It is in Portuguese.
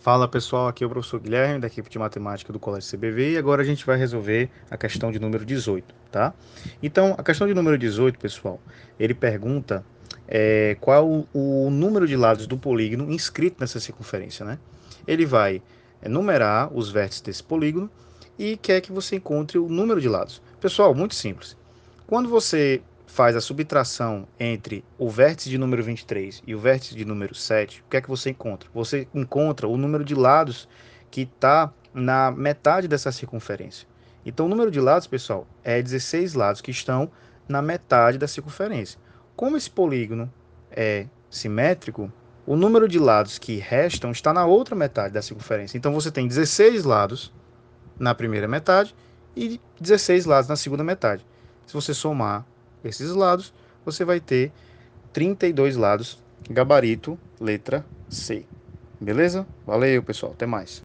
Fala pessoal, aqui é o professor Guilherme da equipe de matemática do Colégio CBV e agora a gente vai resolver a questão de número 18, tá? Então, a questão de número 18, pessoal, ele pergunta é, qual o, o número de lados do polígono inscrito nessa circunferência, né? Ele vai numerar os vértices desse polígono e quer que você encontre o número de lados. Pessoal, muito simples. Quando você faz a subtração entre o vértice de número 23 e o vértice de número 7, o que é que você encontra? Você encontra o número de lados que está na metade dessa circunferência. Então, o número de lados, pessoal, é 16 lados que estão na metade da circunferência. Como esse polígono é simétrico, o número de lados que restam está na outra metade da circunferência. Então, você tem 16 lados na primeira metade e 16 lados na segunda metade. Se você somar esses lados, você vai ter 32 lados, gabarito, letra C. Beleza? Valeu, pessoal. Até mais.